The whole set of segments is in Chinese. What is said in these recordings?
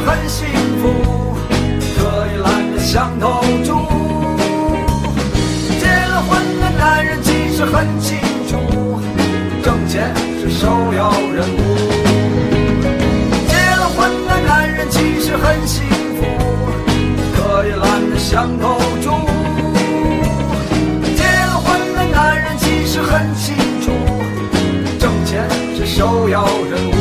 很幸福，可以懒得想头猪。结了婚的男人其实很清楚，挣钱是首要任务。结了婚的男人其实很幸福，可以懒得想头猪。结了婚的男人其实很清楚，挣钱是首要任务。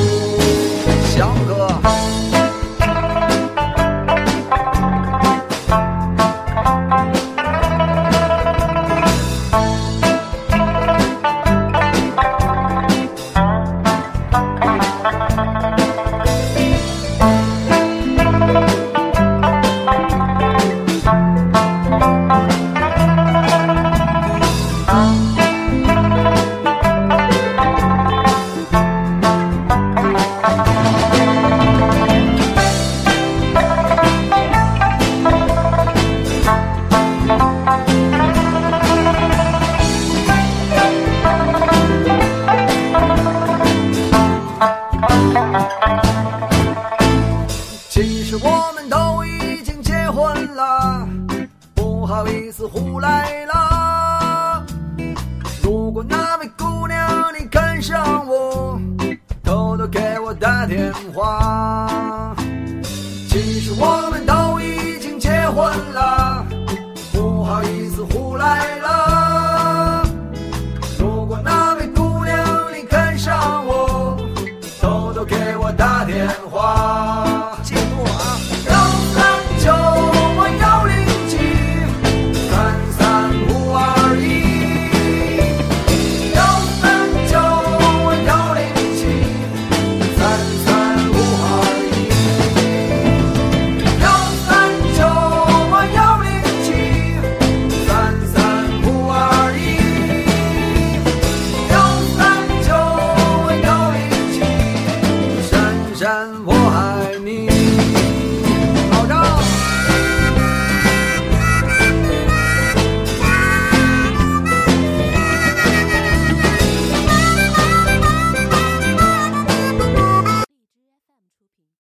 不好意思胡来了。如果那位姑娘你看上我，偷偷给我打电话。其实我们都已经结婚了，不好意思胡来了。如果那位姑娘你看上我，偷偷给我打电话。